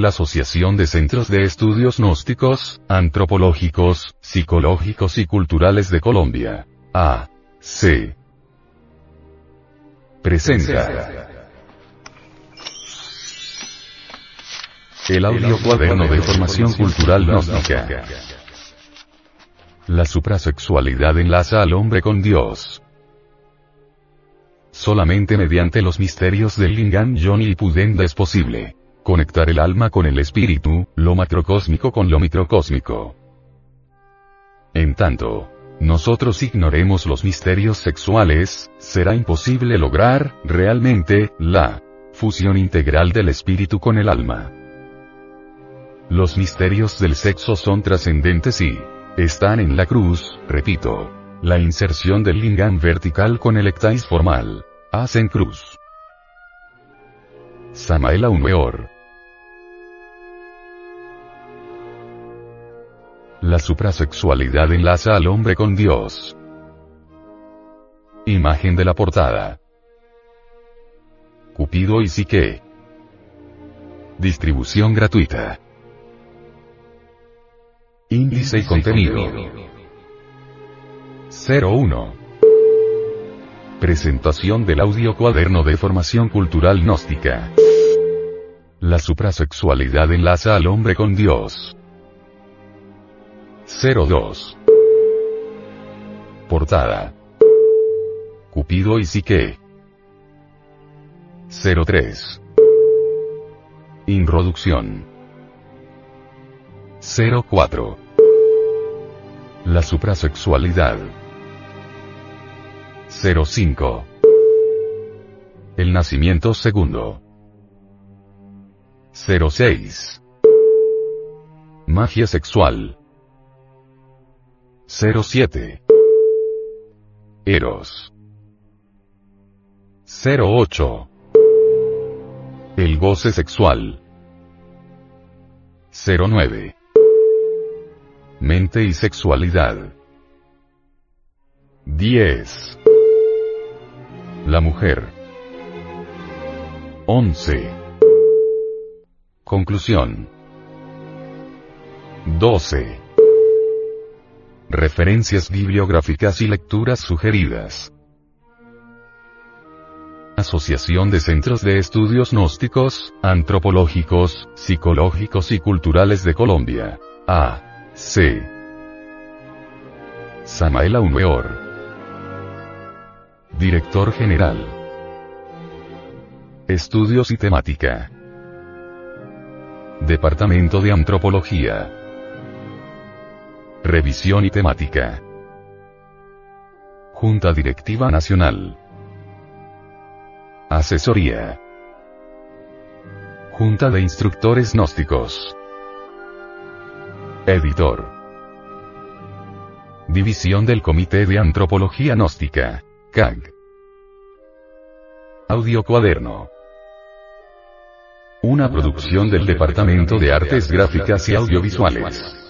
la Asociación de Centros de Estudios Gnósticos, Antropológicos, Psicológicos y Culturales de Colombia. A. C. Presenta. El audio cuaderno de formación cultural gnóstica. La suprasexualidad enlaza al hombre con Dios. Solamente mediante los misterios del Lingam Yoni y Pudenda es posible conectar el alma con el espíritu, lo macrocósmico con lo microcósmico. En tanto, nosotros ignoremos los misterios sexuales, será imposible lograr, realmente, la fusión integral del espíritu con el alma. Los misterios del sexo son trascendentes y están en la cruz, repito. La inserción del lingam vertical con el ectais formal. Hacen cruz. Samael Weor. La suprasexualidad enlaza al hombre con Dios. Imagen de la portada. Cupido y Psique. Distribución gratuita. Índice y contenido. 01. Presentación del audio cuaderno de formación cultural gnóstica. La suprasexualidad enlaza al hombre con Dios. 02. Portada. Cupido y Psique. 03. Introducción. 04. La suprasexualidad. 05. El nacimiento segundo. 06. Magia sexual. 07. Eros. 08. El goce sexual. 09. Mente y sexualidad. 10. La mujer. 11. Conclusión. 12. Referencias bibliográficas y lecturas sugeridas. Asociación de Centros de Estudios Gnósticos, Antropológicos, Psicológicos y Culturales de Colombia. A. C. Samael Aumeor. Director General. Estudios y Temática. Departamento de Antropología. Revisión y temática. Junta Directiva Nacional. Asesoría. Junta de Instructores Gnósticos. Editor. División del Comité de Antropología Gnóstica. CAG. Audio Cuaderno. Una producción del Departamento de Artes Gráficas y Audiovisuales.